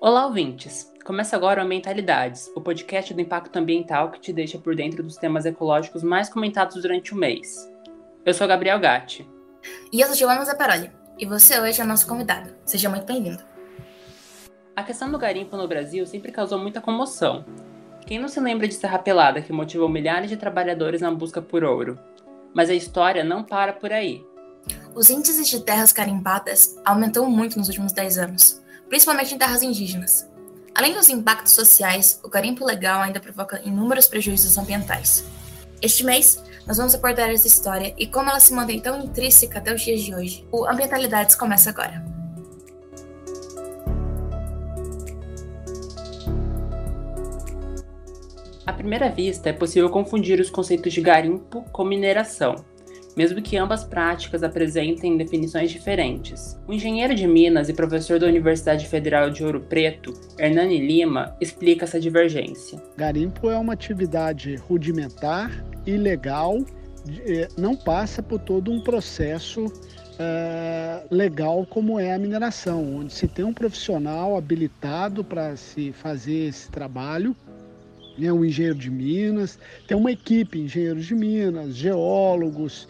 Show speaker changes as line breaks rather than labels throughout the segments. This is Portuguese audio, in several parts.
Olá, ouvintes! Começa agora o Ambientalidades, o podcast do impacto ambiental que te deixa por dentro dos temas ecológicos mais comentados durante o mês. Eu sou Gabriel Gatti.
E eu sou Giovanna Zaparoli. E você hoje é nosso convidado. Seja muito bem-vindo.
A questão do garimpo no Brasil sempre causou muita comoção. Quem não se lembra de Serra Pelada, que motivou milhares de trabalhadores na busca por ouro? Mas a história não para por aí.
Os índices de terras carimpadas aumentou muito nos últimos 10 anos, principalmente em terras indígenas. Além dos impactos sociais, o garimpo legal ainda provoca inúmeros prejuízos ambientais. Este mês, nós vamos abordar essa história e como ela se mantém tão intrínseca até os dias de hoje. O Ambientalidades começa agora.
À primeira vista, é possível confundir os conceitos de garimpo com mineração, mesmo que ambas práticas apresentem definições diferentes. O engenheiro de Minas e professor da Universidade Federal de Ouro Preto, Hernani Lima, explica essa divergência.
Garimpo é uma atividade rudimentar, ilegal, não passa por todo um processo uh, legal como é a mineração, onde se tem um profissional habilitado para se fazer esse trabalho né, um engenheiro de Minas, tem uma equipe, engenheiros de Minas, geólogos,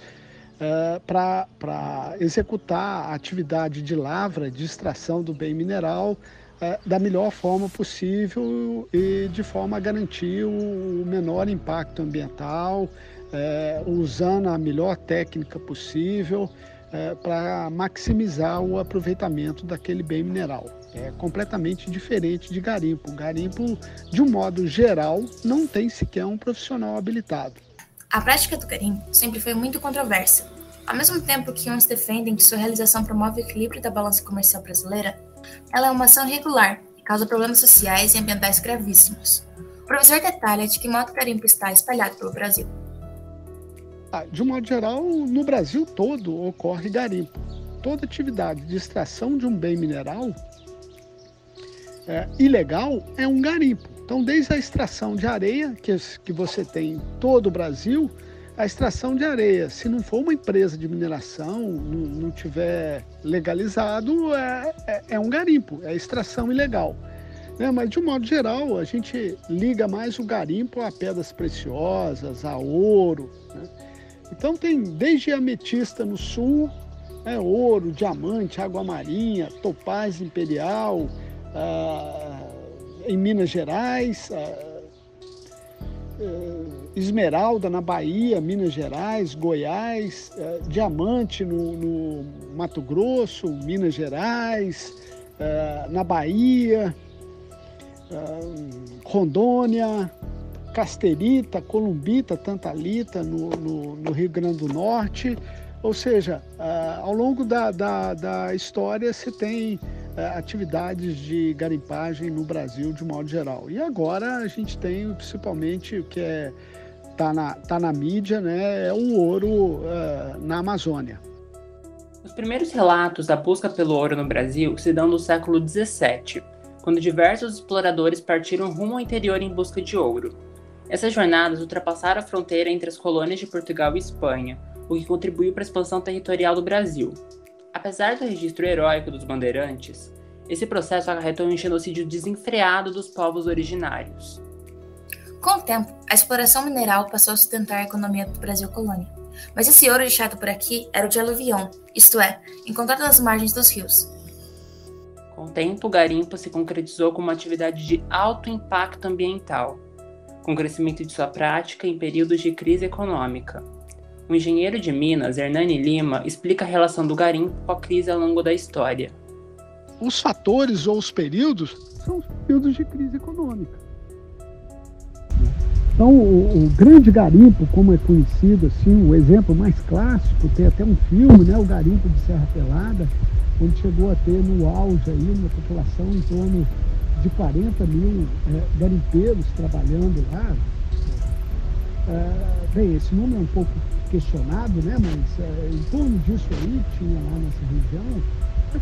uh, para executar a atividade de lavra, de extração do bem mineral uh, da melhor forma possível e de forma a garantir o menor impacto ambiental, uh, usando a melhor técnica possível para maximizar o aproveitamento daquele bem mineral é completamente diferente de garimpo. Garimpo, de um modo geral, não tem sequer um profissional habilitado.
A prática do garimpo sempre foi muito controversa. Ao mesmo tempo que uns defendem que sua realização promove o equilíbrio da balança comercial brasileira, ela é uma ação irregular e causa problemas sociais e ambientais gravíssimos. O professor detalha de que modo o garimpo está espalhado pelo Brasil.
Ah, de um modo geral, no Brasil todo ocorre garimpo. Toda atividade de extração de um bem mineral é, ilegal é um garimpo. Então, desde a extração de areia, que, que você tem em todo o Brasil, a extração de areia, se não for uma empresa de mineração, não, não tiver legalizado, é, é, é, um garimpo, é extração ilegal. Né? Mas, de um modo geral, a gente liga mais o garimpo a pedras preciosas, a ouro. Né? Então, tem desde ametista no sul, é, ouro, diamante, água marinha, topaz imperial, ah, em Minas Gerais, ah, Esmeralda na Bahia, Minas Gerais, Goiás, Diamante no, no, Mato Grosso, Minas Gerais, na Bahia, Rondônia, Casterita, Columbita, Tantalita no, no, no Rio Grande do Norte. Ou seja, ao longo da, da, da história se tem atividades de garimpagem no Brasil de modo geral. E agora a gente tem principalmente o que é tá na, tá na mídia, né, é o ouro uh, na Amazônia.
Os primeiros relatos da busca pelo ouro no Brasil se dão no século XVII, quando diversos exploradores partiram rumo ao interior em busca de ouro. Essas jornadas ultrapassaram a fronteira entre as colônias de Portugal e Espanha, o que contribuiu para a expansão territorial do Brasil. Apesar do registro heróico dos bandeirantes, esse processo acarretou um genocídio desenfreado dos povos originários.
Com o tempo, a exploração mineral passou a sustentar a economia do Brasil colônia. Mas esse ouro deixado por aqui era o de aluvião, isto é, encontrado nas margens dos rios.
Com o tempo, o garimpo se concretizou como uma atividade de alto impacto ambiental, com o crescimento de sua prática em períodos de crise econômica. O engenheiro de Minas, Hernani Lima, explica a relação do garimpo com a crise ao longo da história.
Os fatores ou os períodos são os períodos de crise econômica. Então, o, o, grande garimpo, como é conhecido, assim, o exemplo mais clássico, tem até um filme, né, o garimpo de Serra Pelada, onde chegou a ter no auge aí, uma população em torno de 40 mil é, garimpeiros trabalhando lá. É, bem, esse número é um pouco questionado, né? Mas é, em torno disso aí, tinha lá nessa região,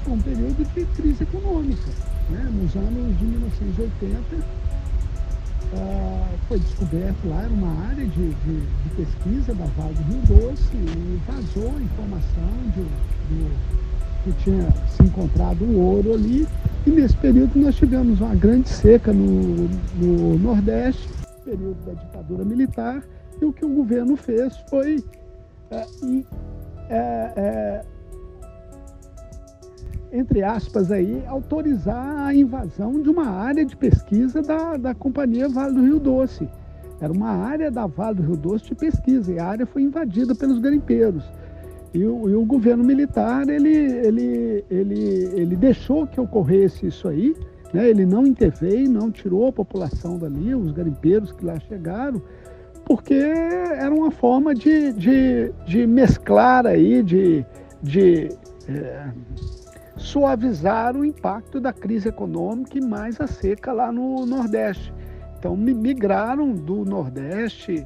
foi um período de crise econômica. Né? Nos anos de 1980, ah, foi descoberto lá, era uma área de, de, de, pesquisa da Vale do Rio Doce e vazou a informação de, de, que tinha se encontrado um ouro ali E nesse período nós tivemos uma grande seca no, no Nordeste, período da ditadura militar, e o que o governo fez foi é, é, é, entre aspas, aí, autorizar a invasão de uma área de pesquisa da, da Companhia Vale do Rio Doce. Era uma área da Vale do Rio Doce de pesquisa e a área foi invadida pelos garimpeiros. E o, e o governo militar ele, ele, ele, ele deixou que ocorresse isso aí, né? ele não interveio, não tirou a população dali, os garimpeiros que lá chegaram, porque era uma forma de, de, de mesclar aí, de, de é, suavizar o impacto da crise econômica e mais a seca lá no Nordeste. Então migraram do Nordeste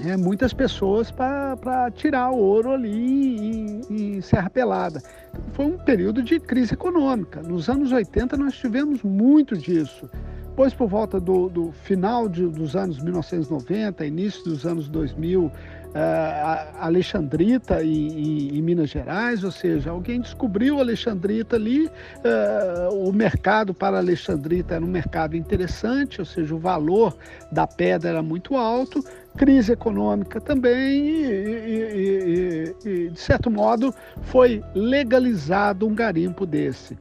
é, muitas pessoas para tirar o ouro ali em, em Serra Pelada. Então, foi um período de crise econômica. Nos anos 80 nós tivemos muito disso. Depois, por volta do, do final de, dos anos 1990, início dos anos 2000, uh, eh, Alexandrita em, em, Minas Gerais, ou seja, alguém descobriu Alexandrita ali, uh, o mercado para Alexandrita era um mercado interessante, ou seja, o valor da pedra era muito alto, crise econômica também, e, e, e, e de certo modo foi legalizado um garimpo desse.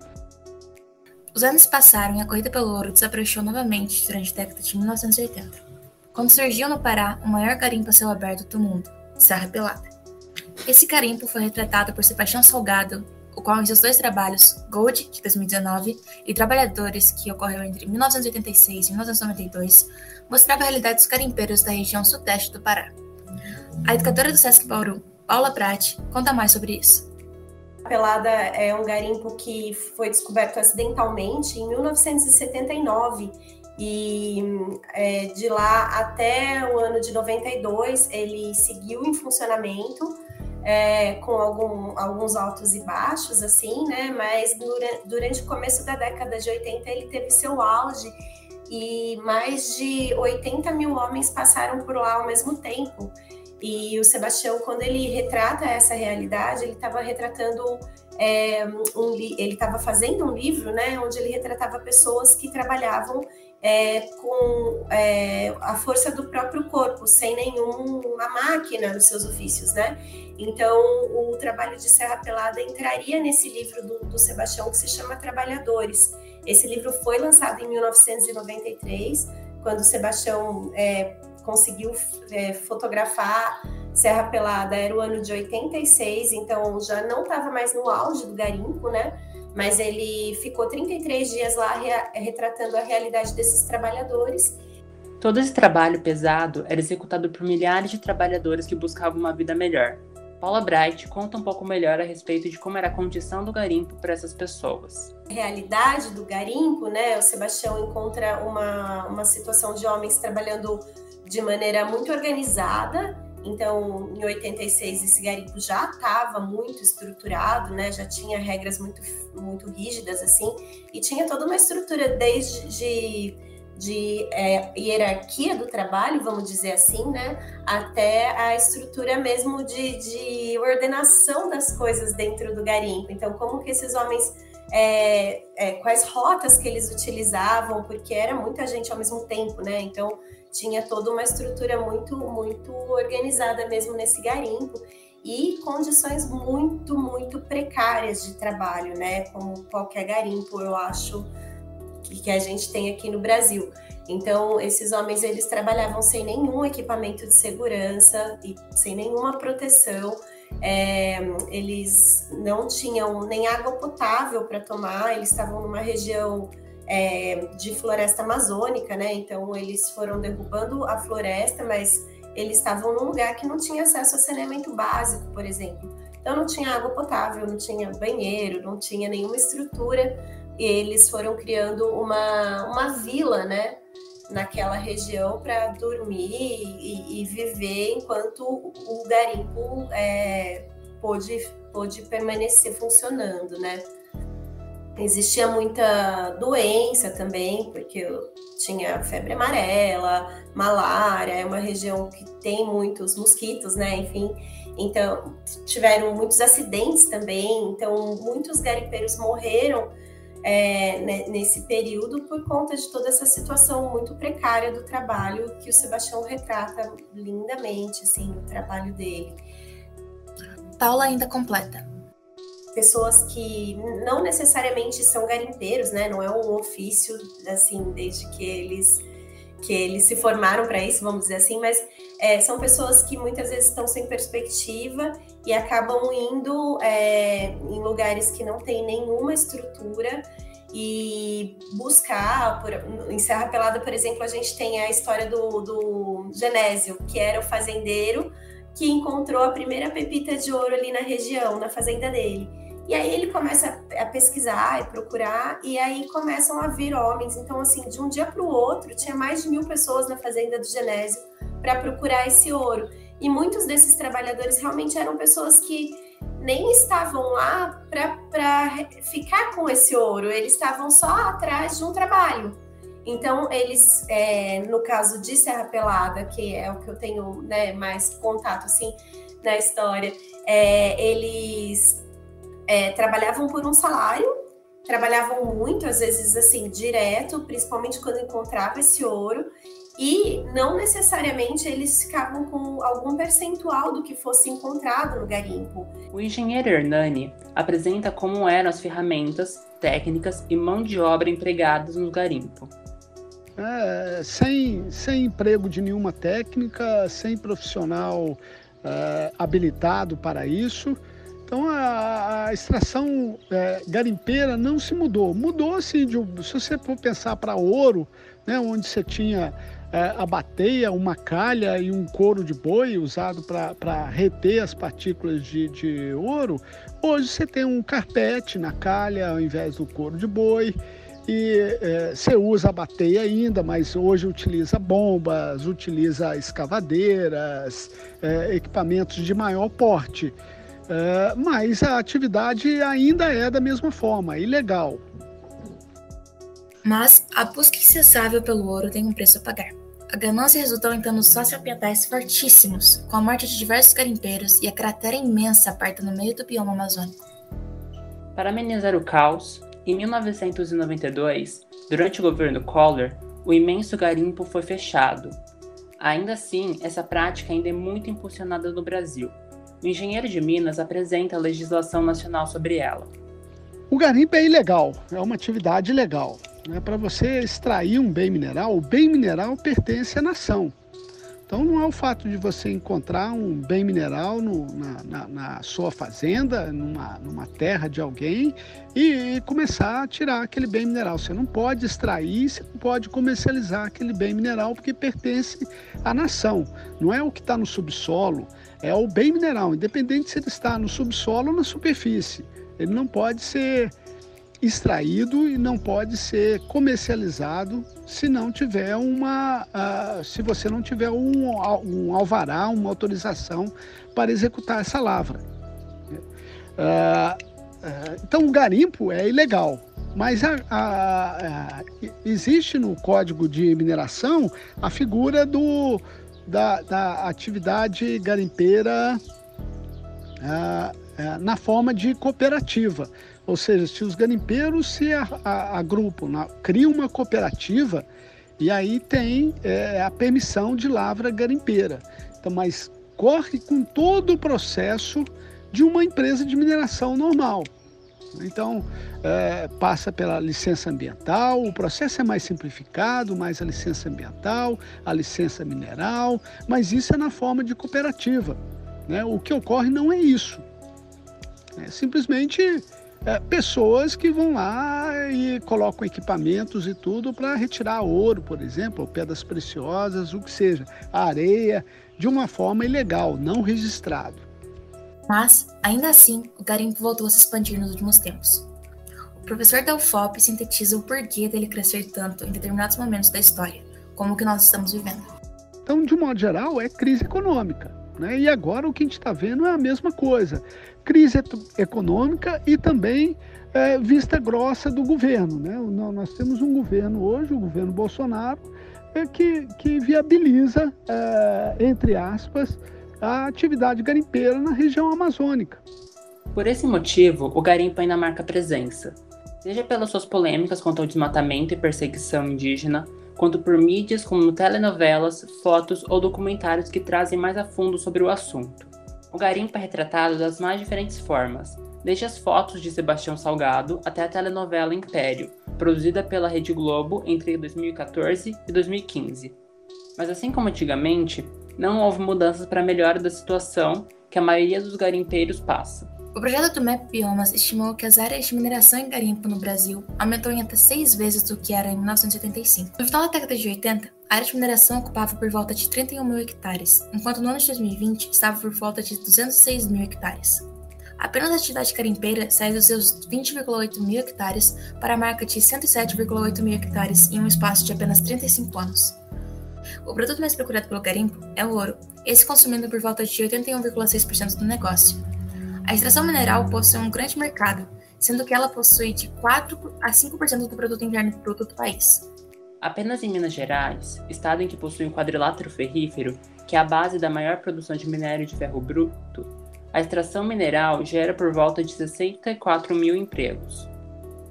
Os anos passaram e a corrida pelo ouro desabrochou novamente durante a década de 1980, quando surgiu no Pará o maior garimpo a céu aberto do mundo, Serra Pelada. Esse garimpo foi retratado por Sebastião Salgado, o qual em seus dois trabalhos, Gold, de 2019, e Trabalhadores, que ocorreu entre 1986 e 1992, mostrava a realidade dos garimpeiros da região sudeste do Pará. A educadora do Sesc Bauru, Paula Prati, conta mais sobre isso.
Pelada é um garimpo que foi descoberto acidentalmente em 1979 e é, de lá até o ano de 92 ele seguiu em funcionamento é, com algum, alguns altos e baixos assim, né? Mas durante, durante o começo da década de 80 ele teve seu auge e mais de 80 mil homens passaram por lá ao mesmo tempo. E o Sebastião, quando ele retrata essa realidade, ele estava retratando é, um, ele estava fazendo um livro, né, onde ele retratava pessoas que trabalhavam é, com é, a força do próprio corpo, sem nenhuma máquina nos seus ofícios, né? Então, o trabalho de Serra Pelada entraria nesse livro do, do Sebastião que se chama Trabalhadores. Esse livro foi lançado em 1993, quando o Sebastião é, conseguiu é, fotografar Serra Pelada, era o ano de 86, então já não estava mais no auge do garimpo, né? Mas ele ficou 33 dias lá retratando a realidade desses trabalhadores.
Todo esse trabalho pesado era executado por milhares de trabalhadores que buscavam uma vida melhor. Paula Bright conta um pouco melhor a respeito de como era a condição do garimpo para essas pessoas.
A realidade do garimpo, né? O Sebastião encontra uma, uma situação de homens trabalhando de maneira muito organizada. Então, em 86, esse garimpo já estava muito estruturado, né? Já tinha regras muito, muito rígidas, assim, e tinha toda uma estrutura desde de, de é, hierarquia do trabalho, vamos dizer assim, né? Até a estrutura mesmo de, de ordenação das coisas dentro do garimpo. Então, como que esses homens é, é, quais rotas que eles utilizavam, porque era muita gente ao mesmo tempo, né? Então tinha toda uma estrutura muito, muito organizada mesmo nesse garimpo e condições muito, muito precárias de trabalho, né? Como qualquer garimpo, eu acho que, que a gente tem aqui no Brasil. Então, esses homens eles trabalhavam sem nenhum equipamento de segurança e sem nenhuma proteção. É, eles não tinham nem água potável para tomar, eles estavam numa região é, de floresta amazônica, né? Então eles foram derrubando a floresta, mas eles estavam num lugar que não tinha acesso a saneamento básico, por exemplo. Então não tinha água potável, não tinha banheiro, não tinha nenhuma estrutura. E eles foram criando uma, uma vila, né? Naquela região para dormir e, e, viver enquanto o garimpo é, pôde, pôde permanecer funcionando, né? Existia muita doença também, porque tinha febre amarela, malária, é uma região que tem muitos mosquitos, né? Enfim, então tiveram muitos acidentes também, então muitos garimpeiros morreram é, né, nesse período por conta de toda essa situação muito precária do trabalho que o Sebastião retrata lindamente, assim, o trabalho dele.
Paula ainda completa.
Pessoas que não necessariamente são garimpeiros, né? Não é um ofício, assim, desde que eles que eles se formaram para isso, vamos dizer assim, mas é, são pessoas que muitas vezes estão sem perspectiva e acabam indo é, em lugares que não tem nenhuma estrutura e buscar, por, em Serra Pelada, por exemplo, a gente tem a história do, do Genésio, que era o fazendeiro que encontrou a primeira pepita de ouro ali na região, na fazenda dele. E aí ele começa a pesquisar e procurar, e aí começam a vir homens. Então, assim, de um dia para o outro, tinha mais de mil pessoas na fazenda do Genésio para procurar esse ouro. E muitos desses trabalhadores realmente eram pessoas que nem estavam lá para ficar com esse ouro, eles estavam só atrás de um trabalho. Então, eles, é, no caso de Serra Pelada, que é o que eu tenho né, mais contato assim na história, é, eles é, trabalhavam por um salário, trabalhavam muito, às vezes assim, direto, principalmente quando encontrava esse ouro, e não necessariamente eles ficavam com algum percentual do que fosse encontrado no garimpo.
O engenheiro Hernani apresenta como eram as ferramentas, técnicas e mão de obra empregadas no garimpo.
É, sem, sem emprego de nenhuma técnica, sem profissional é, habilitado para isso. Então a, a extração é, garimpeira não se mudou. Mudou assim, de, se você for pensar para ouro, né, onde você tinha é, a bateia, uma calha e um couro de boi usado para reter as partículas de, de ouro, hoje você tem um carpete na calha ao invés do couro de boi e é, você usa a bateia ainda, mas hoje utiliza bombas, utiliza escavadeiras, é, equipamentos de maior porte. É, mas a atividade ainda é da mesma forma, ilegal.
Mas a busca incessável pelo ouro tem um preço a pagar. A ganância resultou em danos socioambientais fortíssimos, com a morte de diversos garimpeiros e a cratera imensa aberta no meio do bioma amazônico.
Para amenizar o caos, em 1992, durante o governo Collor, o imenso garimpo foi fechado. Ainda assim, essa prática ainda é muito impulsionada no Brasil. O engenheiro de Minas apresenta a legislação nacional sobre ela.
O garimpo é ilegal, é uma atividade ilegal. Né? Para você extrair um bem mineral, o bem mineral pertence à nação. Então não é o fato de você encontrar um bem mineral no, na, na, na, sua fazenda, numa, numa terra de alguém, e, e, começar a tirar aquele bem mineral. Você não pode extrair, você não pode comercializar aquele bem mineral porque pertence à nação. Não é o que está no subsolo, é o bem mineral, independente se ele está no subsolo ou na superfície. Ele não pode ser extraído e não pode ser comercializado se não tiver uma, uh, se você não tiver um, um, alvará, uma autorização para executar essa lavra. Uh, uh, então o garimpo é ilegal, mas a, a, a, existe no Código de Mineração a figura do, da, da atividade garimpeira na forma de cooperativa. Ou seja, se os garimpeiros se agrupam, criam uma cooperativa, e aí tem é, a permissão de lavra garimpeira. Então, mas corre com todo o processo de uma empresa de mineração normal. Então, é, passa pela licença ambiental, o processo é mais simplificado, mais a licença ambiental, a licença mineral, mas isso é na forma de cooperativa. Né? O que ocorre não é isso. É simplesmente é, pessoas que vão lá e colocam equipamentos e tudo para retirar ouro, por exemplo, pedras preciosas, o que seja, areia, de uma forma ilegal, não registrado.
Mas, ainda assim, o garimpo voltou a se expandir nos últimos tempos. O professor Delfop sintetiza o porquê dele crescer tanto em determinados momentos da história, como o que nós estamos vivendo.
Então, de modo geral, é crise econômica. Né? E agora o que a gente está vendo é a mesma coisa crise econômica e também é, vista grossa do governo. Né? Nós temos um governo hoje, o governo Bolsonaro, é, que, que viabiliza, é, entre aspas, a atividade garimpeira na região amazônica.
Por esse motivo, o garimpo ainda marca presença. Seja pelas suas polêmicas quanto ao desmatamento e perseguição indígena, quanto por mídias como telenovelas, fotos ou documentários que trazem mais a fundo sobre o assunto. O garimpo é retratado das mais diferentes formas, desde as fotos de Sebastião Salgado até a telenovela Império, produzida pela Rede Globo entre 2014 e 2015. Mas assim como antigamente, não houve mudanças para a melhora da situação que a maioria dos garimpeiros passa.
O projeto do MAP Biomas estimou que as áreas de mineração e garimpo no Brasil aumentou em até seis vezes do que era em 1985. No final da década de 80, a área de mineração ocupava por volta de 31 mil hectares, enquanto no ano de 2020 estava por volta de 206 mil hectares. Apenas a atividade garimpeira saiu dos seus 20,8 mil hectares para a marca de 107,8 mil hectares em um espaço de apenas 35 anos. O produto mais procurado pelo garimpo é o ouro, esse consumindo por volta de 81,6% do negócio. A extração mineral possui um grande mercado, sendo que ela possui de 4 a 5% do produto interno bruto do país.
Apenas em Minas Gerais, estado em que possui um quadrilátero ferrífero, que é a base da maior produção de minério de ferro bruto, a extração mineral gera por volta de 64 mil empregos.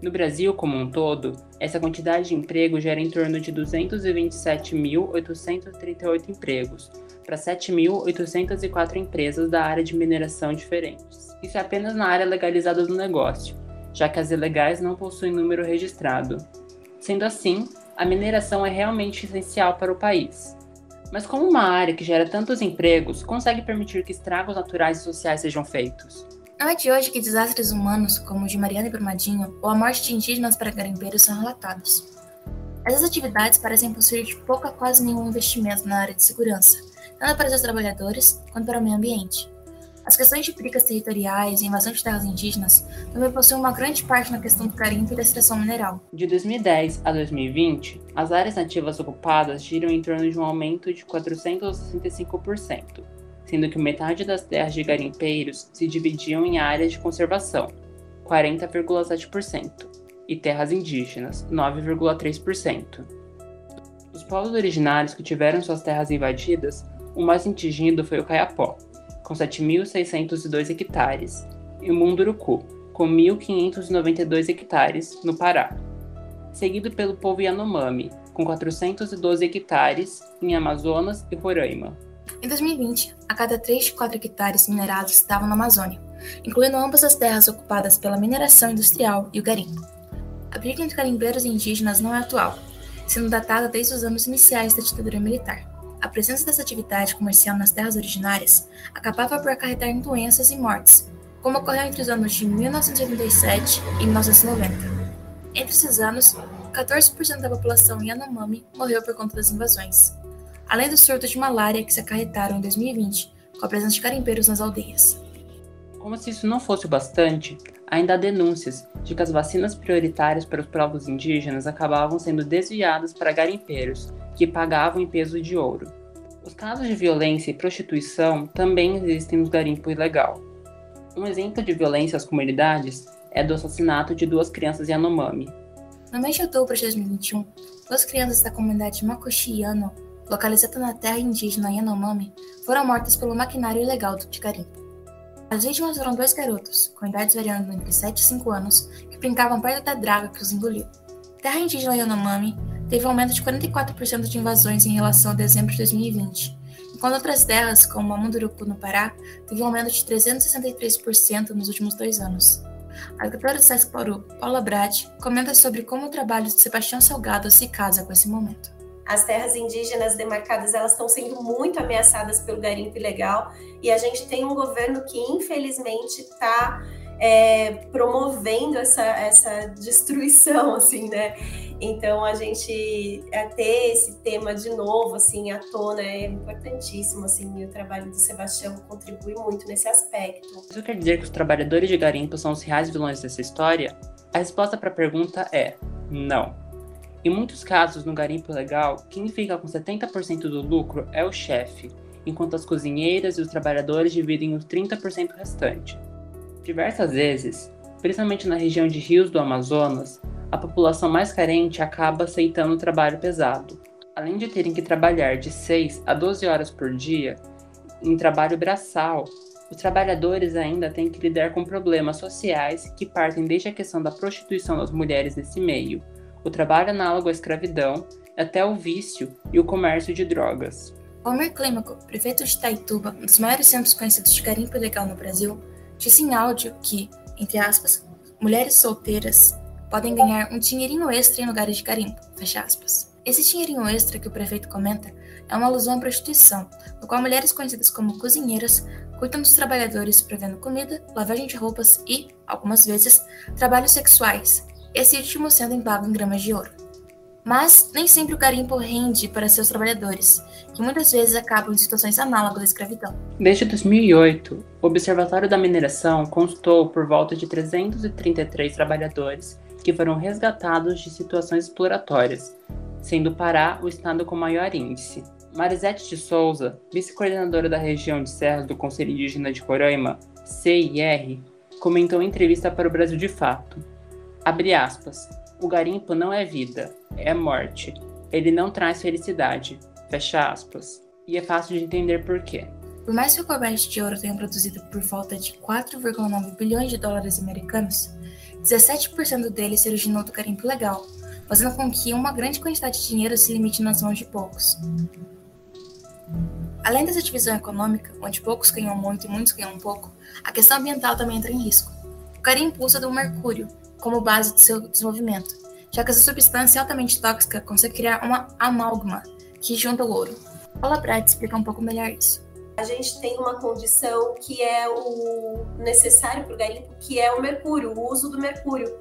No Brasil como um todo, essa quantidade de emprego gera em torno de 227.838 empregos, para 7.804 empresas da área de mineração diferentes. Isso é apenas na área legalizada do negócio, já que as ilegais não possuem número registrado. Sendo assim, a mineração é realmente essencial para o país. Mas como uma área que gera tantos empregos consegue permitir que estragos naturais e sociais sejam feitos?
Não é de hoje que desastres humanos, como o de Mariana e Brumadinho, ou a morte de indígenas para garimpeiros são relatados. Essas atividades parecem possuir de pouco a quase nenhum investimento na área de segurança, tanto para os trabalhadores quanto para o meio ambiente. As questões de brigas territoriais e invasão de terras indígenas também possuem uma grande parte na questão do garimpo e da extração mineral.
De 2010 a 2020, as áreas nativas ocupadas giram em torno de um aumento de 465%, sendo que metade das terras de garimpeiros se dividiam em áreas de conservação, 40,7%, e terras indígenas, 9,3%. Os povos originários que tiveram suas terras invadidas, o mais atingido foi o Caiapó, com 7.602 hectares, e o Munduruku, com 1.592 hectares, no Pará, seguido pelo povo Yanomami, com 412 hectares, em Amazonas e Roraima.
Em 2020, a cada 3 de 4 hectares minerados estavam na Amazônia, incluindo ambas as terras ocupadas pela mineração industrial e o garimpo. A briga entre garimpeiros e indígenas não é atual, sendo datada desde os anos iniciais da ditadura militar. A presença dessa atividade comercial nas terras originárias acabava por acarretar em doenças e mortes, como ocorreu entre os anos de 1987 e 1990. Entre esses anos, 14% da população Yanomami morreu por conta das invasões, além do surto de malária que se acarretaram em 2020 com a presença de carimpeiros nas aldeias.
Como se isso não fosse o bastante, ainda há denúncias de que as vacinas prioritárias para os povos indígenas acabavam sendo desviadas para garimpeiros, que pagavam em peso de ouro. Os casos de violência e prostituição também existem no garimpo ilegal. Um exemplo de violência às comunidades é do assassinato de duas crianças Yanomami.
No mês de outubro de 2021, duas crianças da comunidade Makushi-Yano localizada na terra indígena Yanomami, foram mortas pelo maquinário ilegal do garimpo. As vítimas foram dois garotos, com idades variando entre 7 e 5 anos, que brincavam perto da draga que os engoliu. Terra indígena Yanomami teve um aumento de 44% de invasões em relação a dezembro de 2020, enquanto outras terras, como a Munduruku no Pará, teve um aumento de 363% nos últimos dois anos. A educadora do Sesc Pauru, Paula Brat, comenta sobre como o trabalho de Sebastião Salgado se casa com esse momento
as terras indígenas demarcadas elas estão sendo muito ameaçadas pelo garimpo ilegal e a gente tem um governo que infelizmente está é, promovendo essa, essa destruição, assim, né? Então a gente é, ter esse tema de novo, assim, à tona é importantíssimo, assim, e o trabalho do Sebastião contribui muito nesse aspecto.
Isso quer dizer que os trabalhadores de garimpo são os reais vilões dessa história? A resposta para a pergunta é não. Em muitos casos, no garimpo legal, quem fica com 70% do lucro é o chefe, enquanto as cozinheiras e os trabalhadores dividem os 30% restante. Diversas vezes, principalmente na região de rios do Amazonas, a população mais carente acaba aceitando o trabalho pesado. Além de terem que trabalhar de 6 a 12 horas por dia em trabalho braçal, Os trabalhadores ainda têm que lidar com problemas sociais que partem desde a questão da prostituição das mulheres nesse meio, o trabalho análogo à escravidão, até o vício e o comércio de drogas.
Almir Clímaco, prefeito de Taituba, um dos maiores centros conhecidos de garimpo ilegal no Brasil, disse em áudio que, entre aspas, mulheres solteiras podem ganhar um dinheirinho extra em lugares de garimpo, fecha aspas. Esse dinheirinho extra que o prefeito comenta é uma alusão à prostituição, no qual mulheres conhecidas como cozinheiras cuidam dos trabalhadores provendo comida, lavagem de roupas e, algumas vezes, trabalhos sexuais, esse último sendo em pago em gramas de ouro. Mas nem sempre o garimpo rende para seus trabalhadores, que muitas vezes acabam em situações análogas à escravidão.
Desde 2008, o Observatório da Mineração constou por volta de 333 trabalhadores que foram resgatados de situações exploratórias, sendo Pará o estado com maior índice. Marisete de Souza, vice-coordenadora da região de Serras do Conselho Indígena de Roraima, CIR, comentou em entrevista para o Brasil de Fato. Abre aspas. O garimpo não é vida, é morte. Ele não traz felicidade. Fecha aspas. E é fácil de entender por quê.
Por mais que o comércio de ouro tenha produzido por volta de 4,9 bilhões de dólares americanos, 17% dele se originou do garimpo legal, fazendo com que uma grande quantidade de dinheiro se limite nas mãos de poucos. Além dessa divisão econômica, onde poucos ganham muito e muitos ganham pouco, a questão ambiental também entra em risco. O garimpo usa do mercúrio como base de seu desenvolvimento, já que essa substância é altamente tóxica consegue criar uma amálgama que junta o ouro. Paula Brad explica um pouco melhor isso.
A gente tem uma condição que é o necessário para o garimpo, que é o mercúrio, o uso do mercúrio.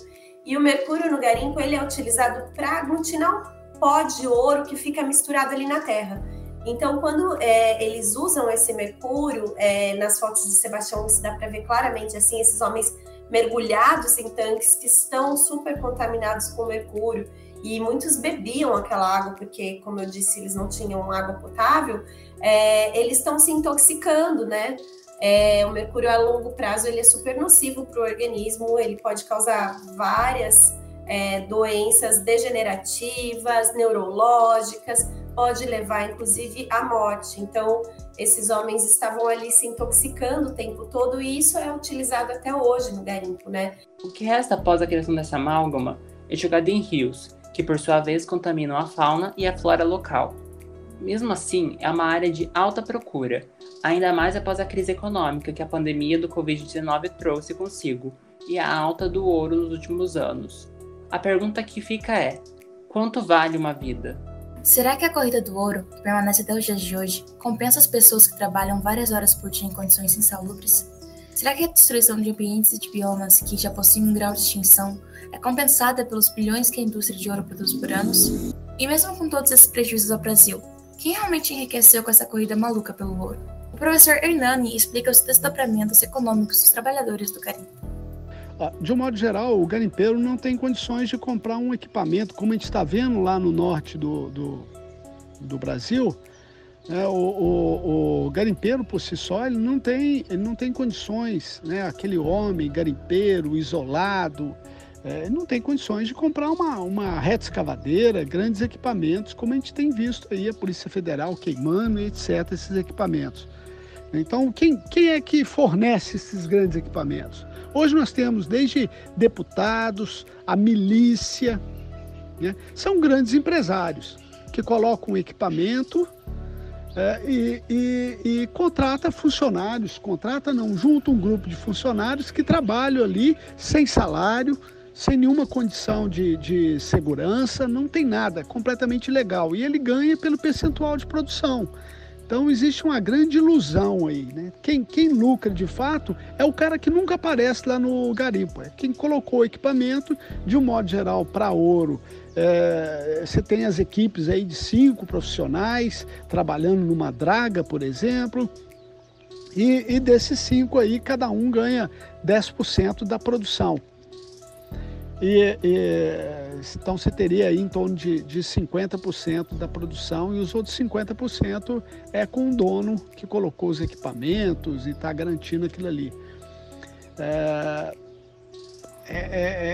E o mercúrio no garimpo ele é utilizado para aglutinar pó de ouro que fica misturado ali na terra. Então, quando é, eles usam esse mercúrio, é, nas fotos de Sebastião se dá para ver claramente assim esses homens mergulhados em tanques que estão super contaminados com mercúrio e muitos bebiam aquela água porque, como eu disse, eles não tinham água potável. É, eles estão se intoxicando, né? É, o mercúrio a longo prazo ele é super nocivo para o organismo, ele pode causar várias é, doenças degenerativas, neurológicas, pode levar inclusive à morte. Então, esses homens estavam ali se intoxicando o tempo todo e isso é utilizado até hoje no garimpo, né?
O que resta após a criação dessa amálgama é jogado em rios, que por sua vez contaminam a fauna e a flora local. Mesmo assim, é uma área de alta procura, ainda mais após a crise econômica que a pandemia do Covid-19 trouxe consigo e a alta do ouro nos últimos anos. A pergunta que fica é: quanto vale uma vida?
Será que a corrida do ouro, que permanece até os dias de hoje, compensa as pessoas que trabalham várias horas por dia em condições insalubres? Será que a destruição de ambientes e de biomas que já possuem um grau de extinção é compensada pelos bilhões que a indústria de ouro produz por anos? E mesmo com todos esses prejuízos ao Brasil, quem realmente enriqueceu com essa corrida maluca pelo ouro? O professor Hernani explica os desdobramentos econômicos dos trabalhadores do garimpo.
Ah, de um modo geral, o garimpeiro não tem condições de comprar um equipamento, como a gente está vendo lá no norte do, do, do Brasil. É, o, o, o, garimpeiro por si só ele não tem, ele não tem condições, né? aquele homem garimpeiro, isolado, é, não tem condições de comprar uma, uma reta escavadeira, grandes equipamentos, como a gente tem visto aí a Polícia Federal queimando, etc., esses equipamentos. Então, quem, quem é que fornece esses grandes equipamentos? Hoje nós temos desde deputados, a milícia, né? são grandes empresários que colocam equipamento é, e, e, e, contrata funcionários, contrata não, junta um grupo de funcionários que trabalham ali sem salário, sem nenhuma condição de, de segurança, não tem nada, completamente legal. E ele ganha pelo percentual de produção. Então existe uma grande ilusão aí, né? Quem, quem lucra de fato é o cara que nunca aparece lá no garimpo, é quem colocou o equipamento, de um modo geral, para ouro. É, você tem as equipes aí de cinco profissionais trabalhando numa draga, por exemplo, e, e desses cinco aí, cada um ganha 10% da produção. E, e, então você teria aí em torno de, de 50% da produção e os outros 50% é com o dono que colocou os equipamentos e está garantindo aquilo ali. É, é,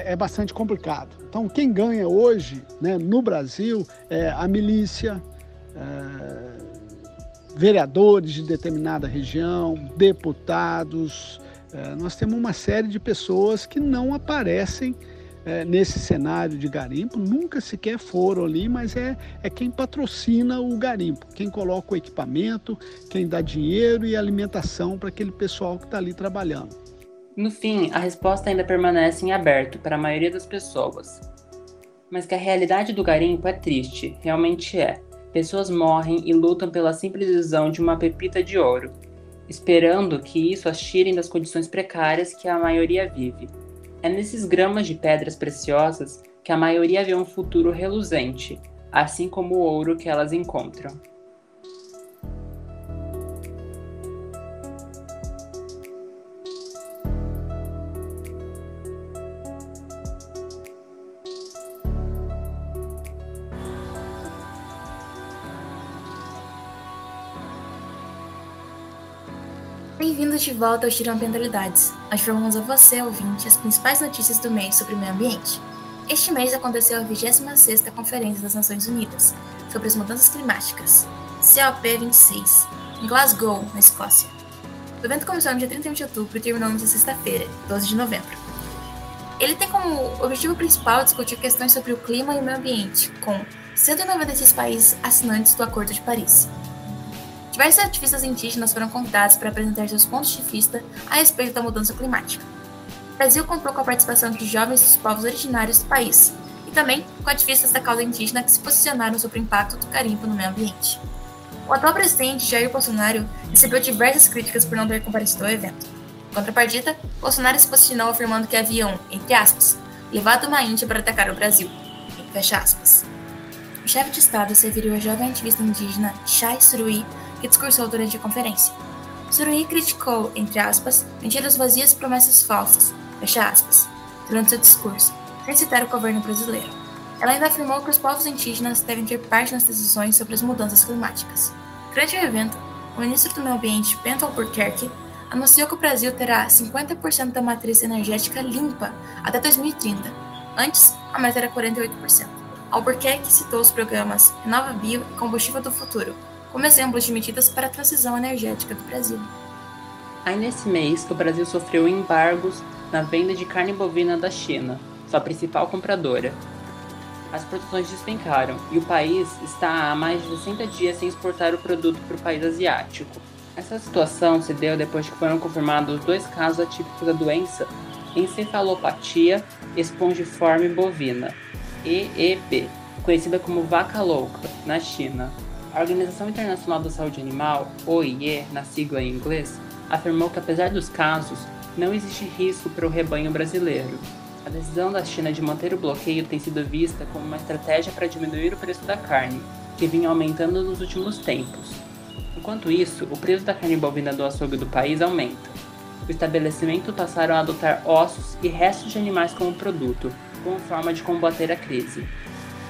é, é, bastante complicado. Então quem ganha hoje né, no Brasil é a milícia, é, vereadores de determinada região, deputados. É, nós temos uma série de pessoas que não aparecem é, nesse cenário de garimpo, nunca sequer foram ali, mas é, é quem patrocina o garimpo, quem coloca o equipamento, quem dá dinheiro e alimentação para aquele pessoal que está ali trabalhando.
No fim, a resposta ainda permanece em aberto para a maioria das pessoas. Mas que a realidade do garimpo é triste, realmente é. Pessoas morrem e lutam pela simples visão de uma pepita de ouro, esperando que isso as tirem das condições precárias que a maioria vive. É nesses gramas de pedras preciosas que a maioria vê um futuro reluzente, assim como o ouro que elas encontram.
Bem-vindos de volta ao Tiro Ambientalidades. Nós informamos a você, ouvinte, as principais notícias do mês sobre o meio ambiente. Este mês aconteceu a 26ª Conferência das Nações Unidas sobre as Mudanças Climáticas, COP26, em Glasgow, na Escócia. O evento começou no dia 31 de outubro e terminou na sexta-feira, 12 de novembro. Ele tem como objetivo principal discutir questões sobre o clima e o meio ambiente, com 196 países assinantes do Acordo de Paris, Diversos ativistas indígenas foram convidados para apresentar seus pontos de vista a respeito da mudança climática. O Brasil contou com a participação de jovens dos povos originários do país e também com ativistas da causa indígena que se posicionaram sobre o impacto do carimbo no meio ambiente. O atual presidente, Jair Bolsonaro, recebeu diversas críticas por não ter comparecido ao evento. Em contrapartida, Bolsonaro se posicionou afirmando que haviam, entre aspas, levado uma índia para atacar o Brasil. Fecha aspas. O chefe de Estado se referiu ao jovem ativista indígena Chai Surui que discursou durante a conferência. Suruí criticou, entre aspas, mentiras vazias e promessas falsas, fecha aspas, durante seu discurso, sem citar o governo brasileiro. Ela ainda afirmou que os povos indígenas devem ter parte nas decisões sobre as mudanças climáticas. Durante o evento, o ministro do Meio Ambiente, Bento Albuquerque, anunciou que o Brasil terá 50% da matriz energética limpa até 2030. Antes, a meta era 48%. Albuquerque citou os programas Renova Bio e Combustível do Futuro, como exemplos de medidas para a transição energética do Brasil.
Aí nesse mês, o Brasil sofreu embargos na venda de carne bovina da China, sua principal compradora. As produções despencaram e o país está há mais de 60 dias sem exportar o produto para o país asiático. Essa situação se deu depois que foram confirmados dois casos atípicos da doença encefalopatia espongiforme bovina, EEB, conhecida como vaca louca, na China. A Organização Internacional da Saúde Animal, OIE, na sigla em inglês, afirmou que apesar dos casos, não existe risco para o rebanho brasileiro. A decisão da China de manter o bloqueio tem sido vista como uma estratégia para diminuir o preço da carne, que vinha aumentando nos últimos tempos. Enquanto isso, o preço da carne bovina do açougue do país aumenta. O estabelecimento passaram a adotar ossos e restos de animais como produto, como forma de combater a crise.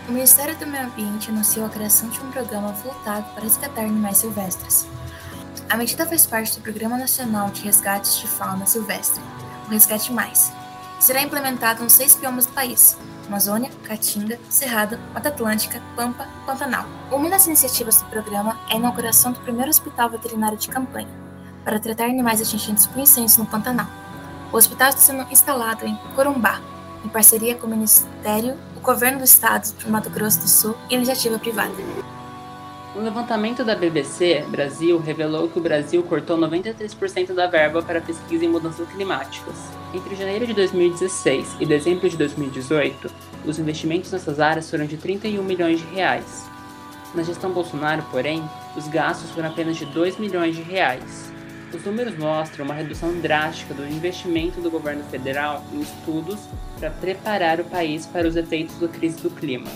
O Ministério do Meio Ambiente anunciou a criação de um programa voltado para resgatar animais silvestres. A medida faz parte do Programa Nacional de Resgates de Fauna Silvestre, o Resgate Mais, será implementado nos seis biomas do país: Amazônia, Caatinga, Cerrado, Mata Atlântica, Pampa Pantanal. Uma das iniciativas do programa é a inauguração do primeiro hospital veterinário de campanha, para tratar animais atingidos por incêndios no Pantanal. O hospital está sendo instalado em Corumbá, em parceria com o Ministério Governo do Estado do Mato Grosso do Sul e iniciativa privada.
Um levantamento da BBC Brasil revelou que o Brasil cortou 93% da verba para pesquisa em mudanças climáticas. Entre janeiro de 2016 e dezembro de 2018, os investimentos nessas áreas foram de 31 milhões de reais. Na gestão Bolsonaro, porém, os gastos foram apenas de 2 milhões de reais. Os números mostram uma redução drástica do investimento do governo federal em estudos para preparar o país para os efeitos da crise do clima.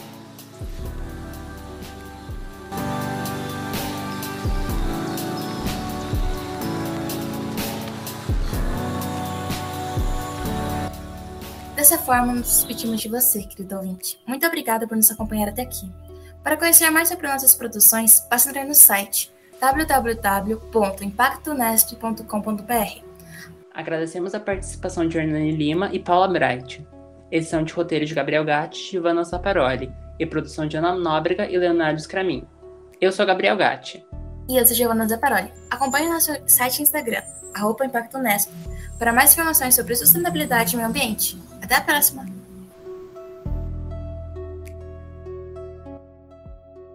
Dessa forma, nos despedimos de você, querido ouvinte. Muito obrigada por nos acompanhar até aqui. Para conhecer mais sobre nossas produções, basta entrar no site www.impactonesp.com.br.
Agradecemos a participação de Hernani Lima e Paula Bright. Edição de roteiro de Gabriel Gatti e Ivana Saparoli. E produção de Ana Nóbrega e Leonardo Scramin. Eu sou Gabriel Gatti.
E eu sou Giovanna Zaparoli. Acompanhe o nosso site e Instagram, arroba Impacto Unesp, para mais informações sobre sustentabilidade e meio ambiente. Até a próxima!